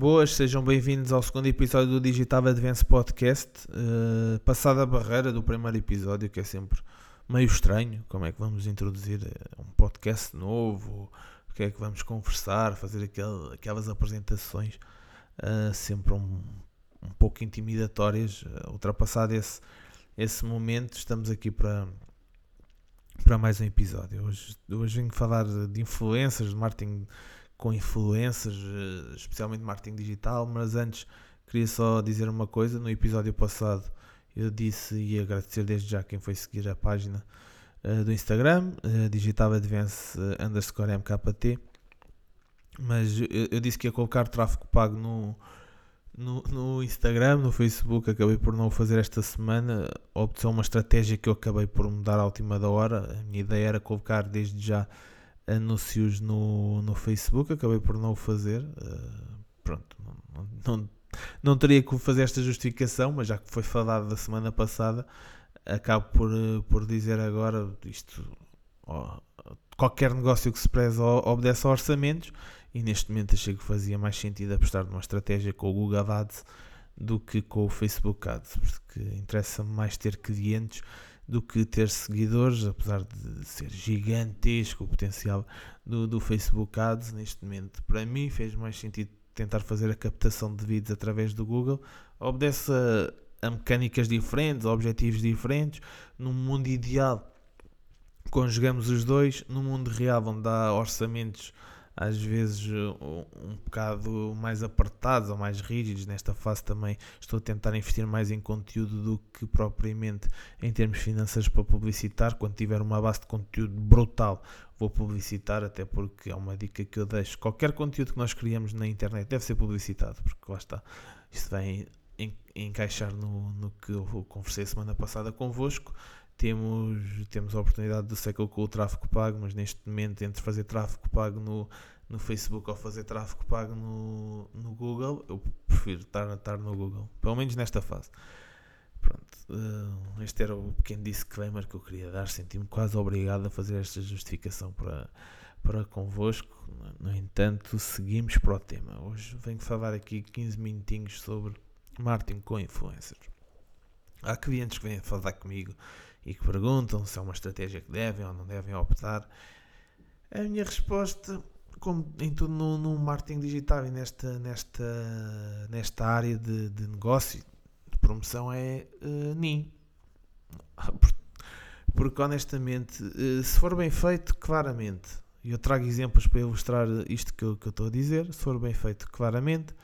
Boas, sejam bem-vindos ao segundo episódio do Digital Advance Podcast. Uh, passada a barreira do primeiro episódio, que é sempre meio estranho, como é que vamos introduzir eh, um podcast novo, o que é que vamos conversar, fazer aquel, aquelas apresentações uh, sempre um, um pouco intimidatórias. Uh, ultrapassado esse, esse momento, estamos aqui para, para mais um episódio. Hoje, hoje venho falar de influências, de marketing com influências, eh, especialmente marketing digital, mas antes queria só dizer uma coisa, no episódio passado eu disse e agradecer desde já quem foi seguir a página uh, do Instagram, uh, Digital Advance uh, underscore MKT, mas eu, eu, disse que ia colocar tráfego pago no, no, no, Instagram, no Facebook, acabei por não o fazer esta semana, optou uma estratégia que eu acabei por mudar à última da hora, a minha ideia era colocar desde já anúncios no, no Facebook, acabei por não o fazer. Uh, pronto, não, não, não, teria que fazer esta justificação, mas já que foi falado da semana passada, acabo por, eh, por dizer agora isto. qualquer negócio que se preze obedece a orçamentos e neste momento achei que fazia mais sentido apostar numa estratégia com o Google Ads do que com o Facebook Ads, porque interessa-me mais ter clientes do que ter seguidores, apesar de ser gigantesco o potencial do, do Facebook Ads neste momento. Para mim fez mais sentido tentar fazer a captação de vídeos através do Google. Obedece a, a mecânicas diferentes, a objetivos diferentes. Num mundo ideal, conjugamos os dois. No mundo real, onde há orçamentos às vezes um, um bocado mais apertados ou mais rígidos. Nesta fase também estou a tentar investir mais em conteúdo do que propriamente em termos financeiros para publicitar. Quando tiver uma base de conteúdo brutal, vou publicitar, até porque é uma dica que eu deixo. Qualquer conteúdo que nós criamos na internet deve ser publicitado, porque lá está. Isto vai encaixar no, no que eu conversei semana passada convosco temos, temos a oportunidade de ser com o tráfego pago, mas neste momento, entre fazer tráfego pago no, no Facebook ou fazer tráfego pago no, no Google, eu prefiro estar, estar no Google, pelo menos nesta fase. Pronto, uh, este era o pequeno disclaimer que eu queria dar. Senti-me quase obrigado a fazer esta justificação para, para convosco. No entanto, seguimos para o tema. Hoje venho falar aqui 15 minutinhos sobre marketing com influencers. Há clientes que vêm falar comigo e que perguntam se é uma estratégia que devem ou não devem optar. A minha resposta, como em tudo no, no marketing digital e nesta, nesta, nesta área de, de negócio, de promoção, é uh, NIM. Porque honestamente, uh, se for bem feito, claramente, e eu trago exemplos para ilustrar isto que eu, que eu estou a dizer, se for bem feito, claramente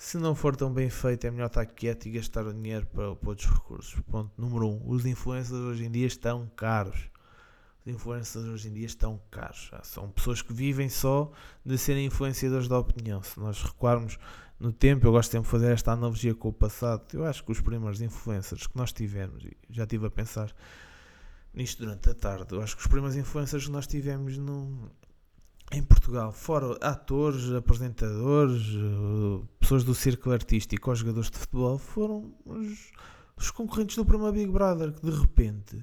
se não for tão bem feito, é melhor estar quieto e gastar o dinheiro para, para outros recursos. Ponto número um. Os influencers hoje em dia estão caros. Os influencers hoje em dia estão caros. São pessoas que vivem só de serem influenciadores da opinião. Se nós recuarmos no tempo, eu gosto sempre de fazer esta analogia com o passado. Eu acho que os primeiros influencers que nós tivemos, e já estive a pensar nisto durante a tarde, eu acho que os primeiros influencers que nós tivemos não em Portugal, fora atores, apresentadores, eh, pessoas do círculo artístico ou jogadores de futebol, foram os, os concorrentes do primeiro Big Brother que de repente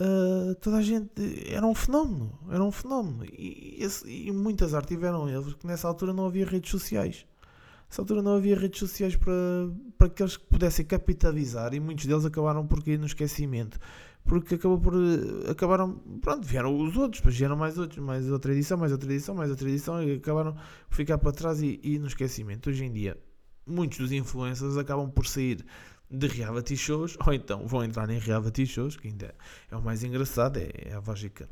uh, toda a gente era um fenómeno, era um fenómeno. E, esse, e muitas artes tiveram eles que nessa altura não havia redes sociais. Nessa altura não havia redes sociais para, para que eles pudessem capitalizar e muitos deles acabaram por cair no esquecimento porque acabou por. Eh, acabaram. Pronto, vieram os outros, depois vieram mais outros, mais outra edição, mais outra edição, mais outra edição, e acabaram por ficar para trás e, e no esquecimento. Hoje em dia, muitos dos influencers acabam por sair de reality shows, ou então vão entrar em reality shows, que ainda é o mais engraçado, é, é a lógica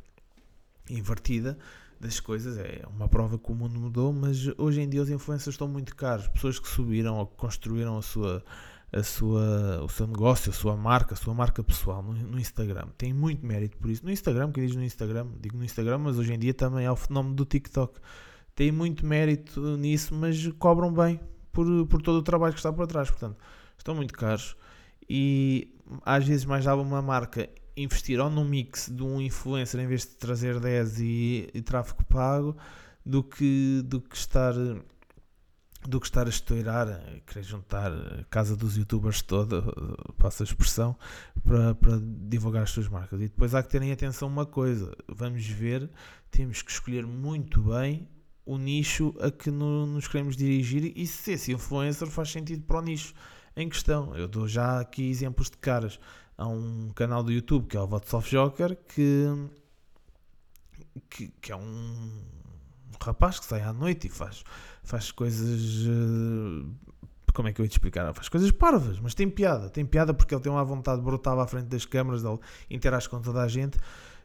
invertida das coisas, é uma prova que o mundo mudou, mas hoje em dia os influencers estão muito caros, pessoas que subiram ou que construíram a sua a sua, o seu negócio, a sua marca, a sua marca pessoal no, no, Instagram. Tem muito mérito por isso. No Instagram, que diz no Instagram, digo no Instagram, mas hoje em dia também é o fenómeno do TikTok. Tem muito mérito nisso, mas cobram bem por, por todo o trabalho que está por trás. Portanto, estão muito caros e às vezes mais dava uma marca investir ou num mix de um influencer em vez de trazer 10 e, e tráfego pago do que, do que estar do que estar a estourar, querer juntar a casa dos youtubers toda, passa a expressão, para, para divulgar as suas marcas. E depois há que terem atenção uma coisa, vamos ver, temos que escolher muito bem o nicho a que no, nos queremos dirigir e se esse influencer faz sentido para o nicho em questão. Eu dou já aqui exemplos de caras. Há um canal do YouTube que é o Vatsoft Joker que, que, que, é um rapaz que sai à noite e faz, faz coisas. Uh, como é que eu ia te explicar? Faz coisas parvas, mas tem piada. Tem piada porque ele tem uma vontade brutal à frente das câmaras, ele interage com toda a gente.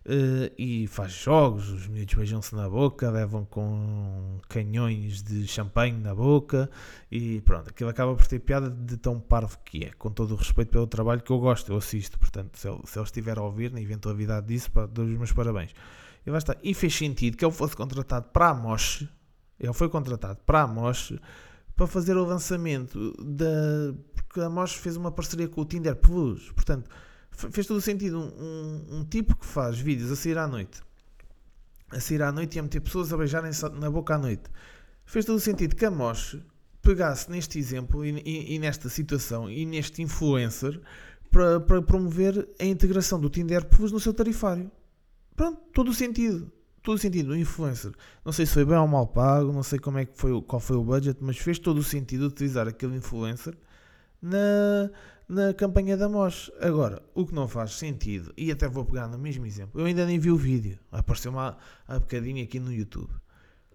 Uh, e faz jogos, os miúdos beijam-se na boca, levam com canhões de champanhe na boca e pronto, aquilo acaba por ter piada de tão parvo que é, com todo o respeito pelo trabalho que eu gosto, eu assisto, portanto, se ele, se ele estiver a ouvir na eventualidade disso, pá, dou os meus parabéns. E, basta, e fez sentido que ele fosse contratado para a Mosh, ele foi contratado para a Mosh para fazer o lançamento da. porque a Mosh fez uma parceria com o Tinder Plus, portanto fez todo o sentido. Um, um, um, tipo que faz vídeos a sair à noite, a sair à noite e a meter pessoas a beijarem-se na boca à noite, fez todo o sentido que a Mosh pegasse neste exemplo e, e, e, nesta situação e neste influencer para, para promover a integração do Tinder Plus no seu tarifário. Pronto, todo o sentido. Todo o sentido, o influencer. Não sei se foi bem ou mal pago, não sei como é que foi, qual foi o budget, mas fez todo o sentido utilizar aquele influencer na, na campanha da MOS. Agora, o que não faz sentido, e até vou pegar no mesmo exemplo, eu ainda nem vi o vídeo, apareceu uma há bocadinho aqui no YouTube.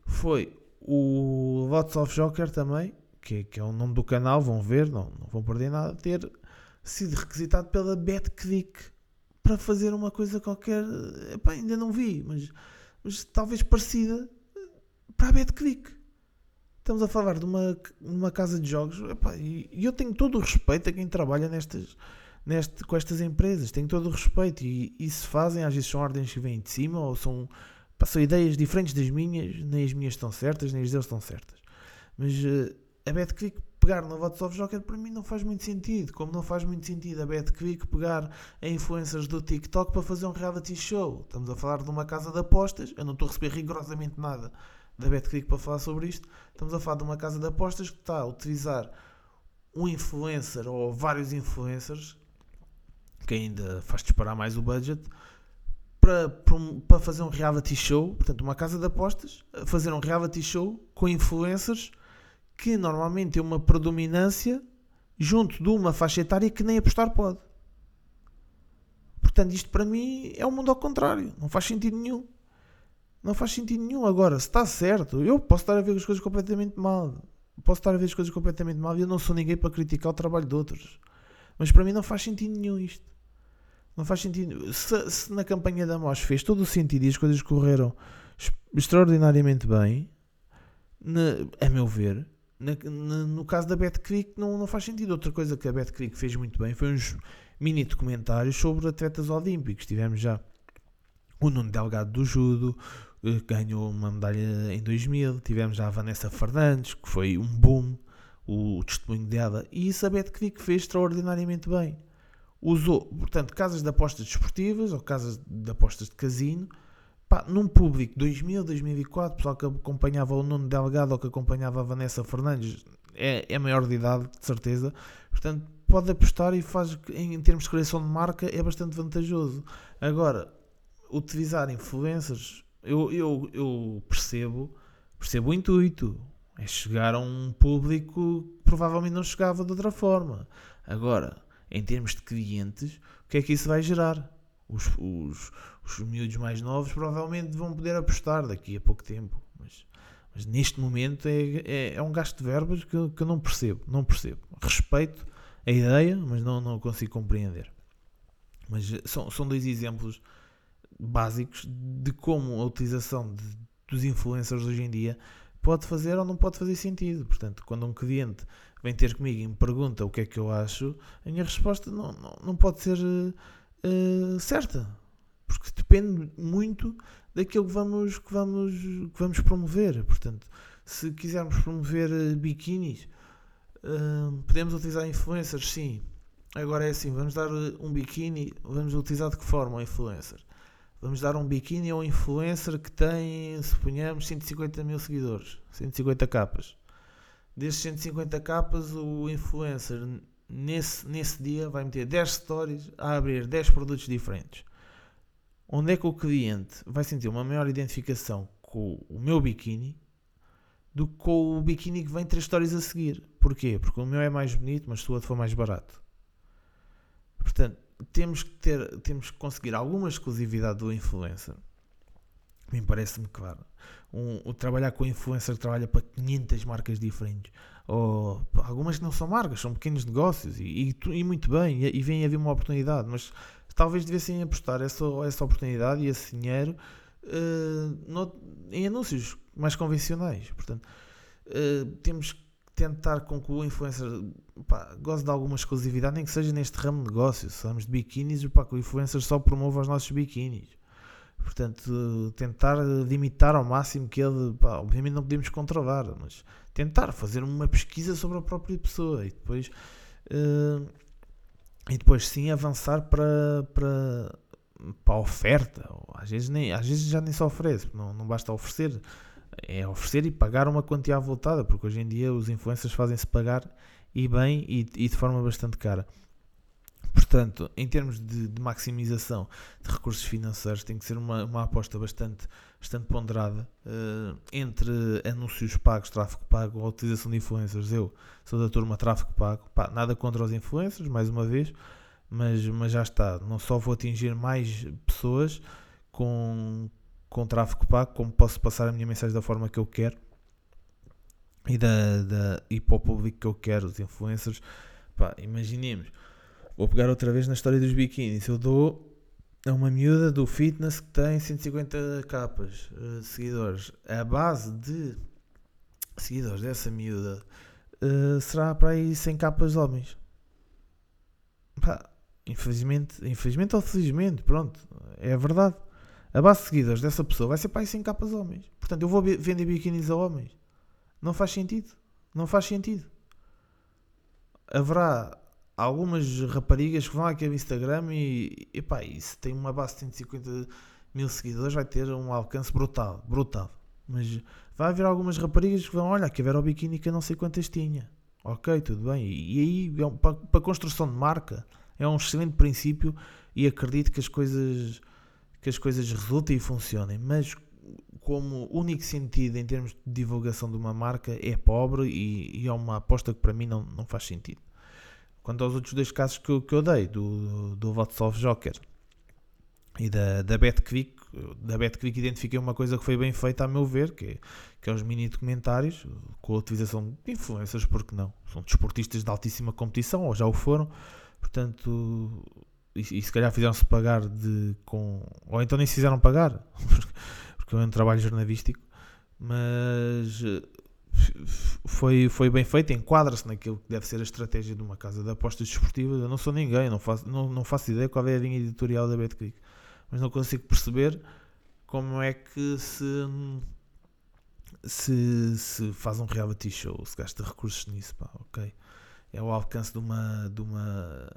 Foi o Lots of Joker também, que, que, é o nome do canal, vão ver, não, não vão perder nada, ter sido requisitado pela BetClick para fazer uma coisa qualquer. Epá, ainda não vi, mas, mas talvez parecida para a BetClick. Estamos a falar de uma, uma casa de jogos epá, e, e, eu tenho todo o respeito a quem trabalha nestas, neste, com estas empresas. Tenho todo o respeito e, e se fazem, às vezes são ordens que vêm de cima ou são, são ideias diferentes das minhas, nem as minhas estão certas, nem as deles estão certas. Mas uh, a BetClick pegar no of Joker para mim não faz muito sentido. Como não faz muito sentido a BetClick pegar a influencers do TikTok para fazer um reality show. Estamos a falar de uma casa de apostas. Eu não estou a receber rigorosamente nada da BetClick para falar sobre isto. Estamos a falar de uma casa de apostas que está a utilizar um influencer ou vários influencers, que ainda faz disparar mais o budget, para, para fazer um reality show. Portanto, uma casa de apostas fazer um reality show com influencers que normalmente tem uma predominância junto de uma faixa etária que nem apostar pode. Portanto, isto para mim é um mundo ao contrário. Não faz sentido nenhum. Não faz sentido nenhum. Agora, se está certo, eu posso estar a ver as coisas completamente mal. Posso estar a ver as coisas completamente mal e eu não sou ninguém para criticar o trabalho de outros. Mas para mim não faz sentido nenhum isto. Não faz sentido. Se, se na campanha da MOS fez todo o sentido e as coisas correram extraordinariamente bem, na, a meu ver, na, na, no caso da Betclick não, não faz sentido. Outra coisa que a Betclick fez muito bem foi uns mini documentários sobre atletas olímpicos. Tivemos já o Nuno Delgado do Judo, eh, ganhou uma medalha em 2000. Tivemos já a Vanessa Fernandes, que foi um boom, o, testemunho dela. E isso a Betclic fez extraordinariamente bem. Usou, portanto, casas de apostas desportivas ou casas de apostas de casino, pá, num público 2000, 2004, pessoal que acompanhava o Nuno Delgado ou que acompanhava a Vanessa Fernandes, é, é maior de idade, de certeza. Portanto, pode apostar e faz, em termos de criação de marca, é bastante vantajoso. Agora, utilizar influencers eu, eu, eu percebo, percebo o intuito. É chegar a um público que provavelmente não chegava de outra forma. Agora, em termos de clientes, o que é que isso vai gerar? Os, os, os miúdos mais novos provavelmente vão poder apostar daqui a pouco tempo. Mas, mas neste momento é, é, é, um gasto de verbas que, que eu não percebo. Não percebo. Respeito a ideia, mas não, não consigo compreender. Mas são, são dois exemplos básicos de como a utilização de, dos influencers hoje em dia pode fazer ou não pode fazer sentido. Portanto, quando um cliente vem ter comigo e me pergunta o que é que eu acho, a minha resposta não, não, não pode ser uh, certa. Depende muito daquilo que vamos, que vamos, que vamos promover. Portanto, se quisermos promover uh, biquínis, uh, podemos utilizar influencers, sim. Agora é assim, vamos dar um biquíni, vamos utilizar de que forma o influencer? vamos dar um biquíni a um influencer que tem, suponhamos, 150 mil seguidores, 150 capas. Desses 150 capas, o influencer nesse, nesse dia vai meter 10 stories a abrir 10 produtos diferentes. Onde é que o cliente vai sentir uma maior identificação com o meu biquíni do que com o biquíni que vem três histórias a seguir. Porquê? Porque o meu é mais bonito, mas o outro for mais barato. Portanto, temos que ter, temos que conseguir alguma exclusividade do influencer. Me parece-me claro. Um, um, trabalhar com influencer que trabalha para 500 marcas diferentes. Ou algumas que não são marcas, são pequenos negócios. E, e, e muito bem, e, e vem haver uma oportunidade. Mas talvez devessem apostar essa, essa oportunidade e esse dinheiro uh, no, em anúncios mais convencionais. Portanto, uh, temos que tentar com que o influencer pá, goze de alguma exclusividade, nem que seja neste ramo de negócio. Se falamos de biquínis, pá, que o influencer só promova os nossos biquínis. Portanto, tentar limitar ao máximo que ele, pá, obviamente não podemos controlar, mas tentar fazer uma pesquisa sobre a própria pessoa e depois, uh, e depois sim avançar para, para, para a oferta. Às vezes, nem, às vezes já nem se oferece, não, não basta oferecer é oferecer e pagar uma quantia avultada, porque hoje em dia os influencers fazem-se pagar e bem e, e, de forma bastante cara. Portanto, em termos de, de, maximização de recursos financeiros, tem que ser uma, uma aposta bastante, bastante ponderada uh, entre anúncios pagos, tráfego pago ou utilização de influencers. Eu sou da turma tráfego pago, Pá, nada contra os influencers, mais uma vez, mas, mas já está. Não só vou atingir mais pessoas com, com tráfego pago, como posso passar a minha mensagem da forma que eu quero e, da, da, e para o público que eu quero, os influencers. Pá, imaginemos, vou pegar outra vez na história dos biquínis. Eu dou a uma miúda do fitness que tem 150 capas uh, seguidores. A base de seguidores dessa miúda uh, será para aí 100 capas de homens. Pá, infelizmente, infelizmente ou felizmente, pronto, é a verdade a base de seguidores dessa pessoa vai ser para aí 100 capas homens. Portanto, eu vou vender biquinis a homens. Não faz sentido. Não faz sentido. Haverá algumas raparigas que vão aqui ao Instagram e, epá, e se tem uma base de 150 mil seguidores vai ter um alcance brutal, brutal. Mas vai haver algumas raparigas que vão, olha, aqui ver o biquíni que eu não sei quantas tinha. Ok, tudo bem. E, e aí, é para, para a construção de marca, é um excelente princípio e acredito que as coisas que as coisas resultem e funcionem, mas como único sentido em termos de divulgação de uma marca é pobre e, e é uma aposta que para mim não, não faz sentido. Quanto aos outros dois casos que eu, que eu dei, do, do Vatsolve Joker e da, da BetQuick, da BetQuick identifiquei uma coisa que foi bem feita a meu ver, que é, que é os mini documentários, com a utilização de influencers, porque não? São desportistas de altíssima competição, ou já o foram, portanto e, e se calhar fizeram-se pagar de com ou então nem se fizeram pagar porque é um trabalho jornalístico mas foi, foi bem feito, enquadra-se naquilo que deve ser a estratégia de uma casa de apostas desportivas. Eu não sou ninguém, não faço, não, não faço ideia qual é a linha editorial da BetClick, mas não consigo perceber como é que se, se, se faz um reality show, se gasta recursos nisso. Pá, ok, é o alcance de uma, de uma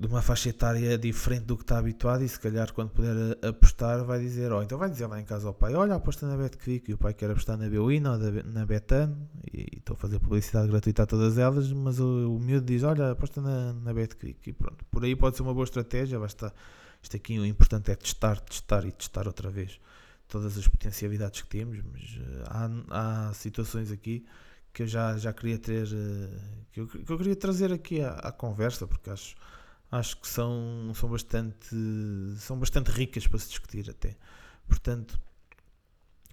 de uma faixa etária diferente do que está habituado e se calhar quando puder apostar vai dizer, ou oh, então vai dizer lá em casa ao pai, olha aposta na BetClick e o pai quer apostar na Bwin ou na Betan e estou a fazer publicidade gratuita a todas elas, mas o, o miúdo diz, olha aposta na, na BetClick e pronto, por aí pode ser uma boa estratégia, basta, isto aqui o importante é testar, testar e testar outra vez todas as potencialidades que temos, mas uh, há, há situações aqui que eu já, já queria ter, uh, que, eu, que eu queria trazer aqui à, à conversa, porque acho acho que são, são, bastante, são bastante ricas para se discutir até. Portanto,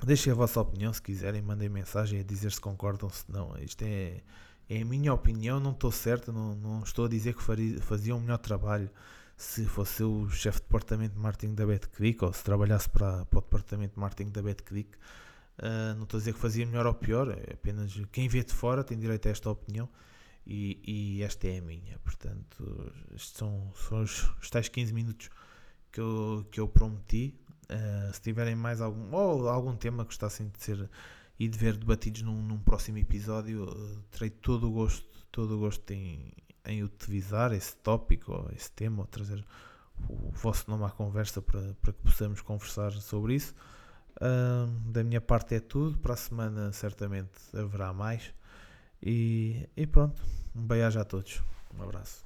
deixem a vossa opinião se quiserem, mandem mensagem a dizer se concordam, se não. Isto é, é a minha opinião, não estou certo, não, não estou a dizer que faria, fazia um melhor trabalho se fosse o chefe de departamento de marketing da BetClick ou se trabalhasse para, para o departamento de marketing da BetClick. Uh, não estou a dizer que fazia melhor ou pior, é apenas quem vê de fora tem direito a esta opinião e, e, esta é a minha. Portanto, estes são, são os, os tais 15 minutos que eu, que eu prometi. Uh, se tiverem mais algum, ou algum tema que gostassem de ser e de ver debatidos num, num próximo episódio, uh, terei todo o gosto, todo o gosto em, em utilizar esse tópico ou esse tema, ou trazer o vosso nome à conversa para, para que possamos conversar sobre isso. Uh, da minha parte é tudo. Para a semana certamente haverá mais. E, e pronto, um beijo a todos. Um abraço.